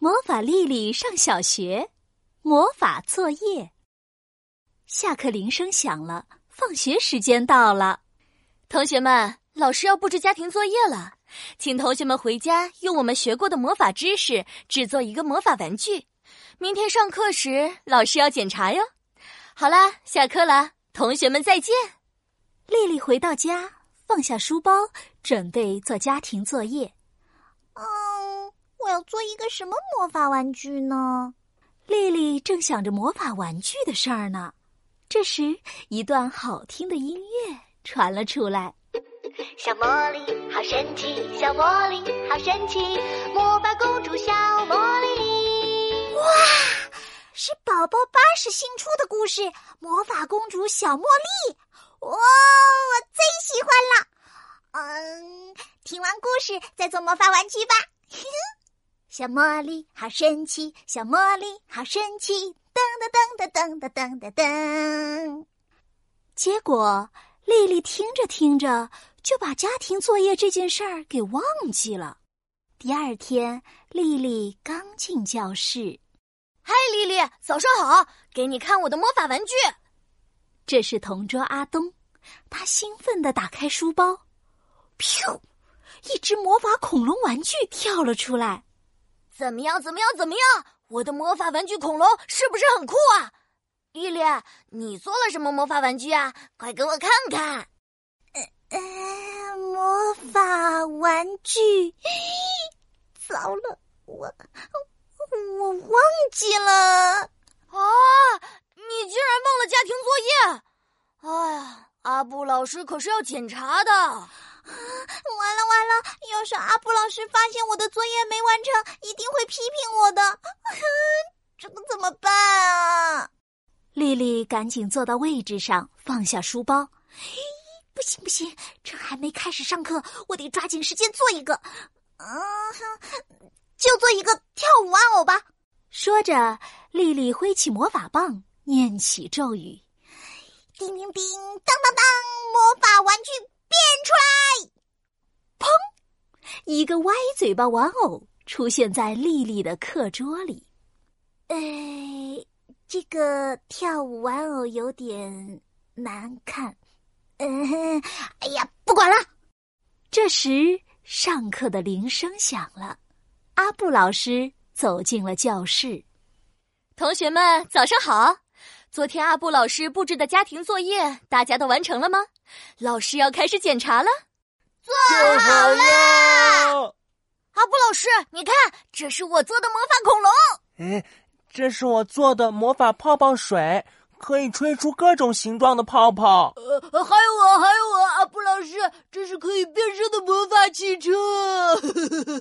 魔法丽丽上小学，魔法作业。下课铃声响了，放学时间到了。同学们，老师要布置家庭作业了，请同学们回家用我们学过的魔法知识制作一个魔法玩具。明天上课时，老师要检查哟。好啦，下课了，同学们再见。丽丽回到家，放下书包，准备做家庭作业。嗯，我要做一个什么魔法玩具呢？丽丽正想着魔法玩具的事儿呢。这时，一段好听的音乐传了出来。小茉莉好神奇，小茉莉好神奇，魔法公主小茉莉。哇，是宝宝巴士新出的故事《魔法公主小茉莉》。哇，我最喜欢了。嗯，听完故事再做魔法玩具吧。小茉莉好神奇，小茉莉好神奇。噔噔噔噔噔噔噔噔！结果丽丽听着听着就把家庭作业这件事儿给忘记了。第二天，丽丽刚进教室，嗨，丽丽，早上好！给你看我的魔法玩具。这是同桌阿东，他兴奋地打开书包，噗，一只魔法恐龙玩具跳了出来。怎么样？怎么样？怎么样？我的魔法玩具恐龙是不是很酷啊？丽丽，你做了什么魔法玩具啊？快给我看看。呃，魔法玩具，糟了，我我忘记了。啊，你竟然忘了家庭作业！哎呀，阿布老师可是要检查的。完了完了！要是阿布老师发现我的作业没完成，一定会批评我的。这可怎么办啊？丽丽赶紧坐到位置上，放下书包。不行不行，这还没开始上课，我得抓紧时间做一个。嗯，就做一个跳舞玩偶吧。说着，丽丽挥起魔法棒，念起咒语：叮叮叮，当当当，魔法玩具变出来！砰！一个歪嘴巴玩偶出现在丽丽的课桌里。哎，这个跳舞玩偶有点难看。嗯，哎呀，不管了。这时，上课的铃声响了，阿布老师走进了教室。同学们，早上好！昨天阿布老师布置的家庭作业，大家都完成了吗？老师要开始检查了。做好了！阿布老师，你看，这是我做的魔法恐龙。哎，这是我做的魔法泡泡水，可以吹出各种形状的泡泡。呃，还有我，还有我，阿布老师，这是可以变身的魔法汽车。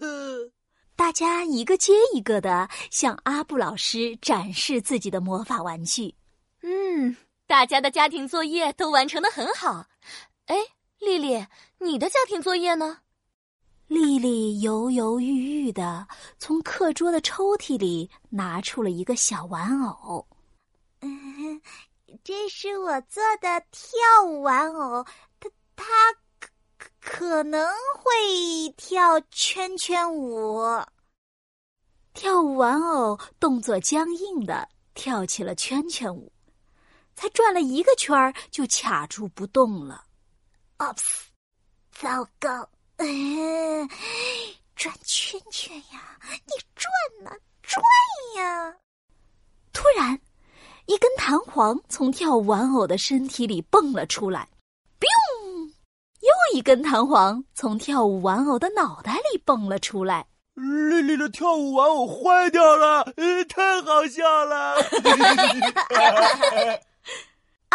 大家一个接一个的向阿布老师展示自己的魔法玩具。嗯，大家的家庭作业都完成的很好。哎。丽丽，你的家庭作业呢？丽丽犹犹豫豫的从课桌的抽屉里拿出了一个小玩偶。嗯，这是我做的跳舞玩偶，它它可可能会跳圈圈舞。跳舞玩偶动作僵硬的跳起了圈圈舞，才转了一个圈儿就卡住不动了。Oops，糟糕！转圈圈呀，你转呐，转呀！突然，一根弹簧从跳舞玩偶的身体里蹦了出来，biu！又一根弹簧从跳舞玩偶的脑袋里蹦了出来。丽丽的跳舞玩偶坏掉了，太好笑了！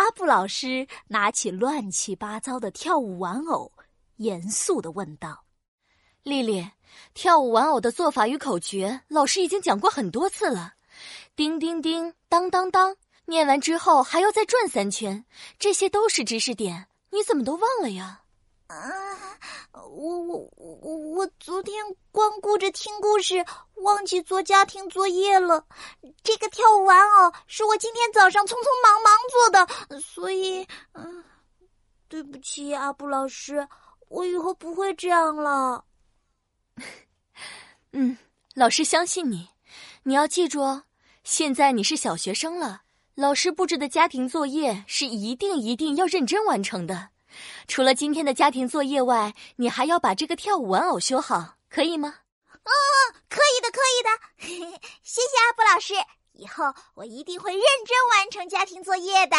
阿布老师拿起乱七八糟的跳舞玩偶，严肃的问道：“丽丽，跳舞玩偶的做法与口诀，老师已经讲过很多次了。叮叮叮，当当当，念完之后还要再转三圈，这些都是知识点，你怎么都忘了呀？”啊，我我我昨天光顾着听故事，忘记做家庭作业了。这个跳舞玩偶是我今天早上匆匆忙忙做的，所以，嗯，对不起，阿布老师，我以后不会这样了。嗯，老师相信你，你要记住哦，现在你是小学生了，老师布置的家庭作业是一定一定要认真完成的。除了今天的家庭作业外，你还要把这个跳舞玩偶修好，可以吗？哦，可以的，可以的。谢谢阿布老师，以后我一定会认真完成家庭作业的。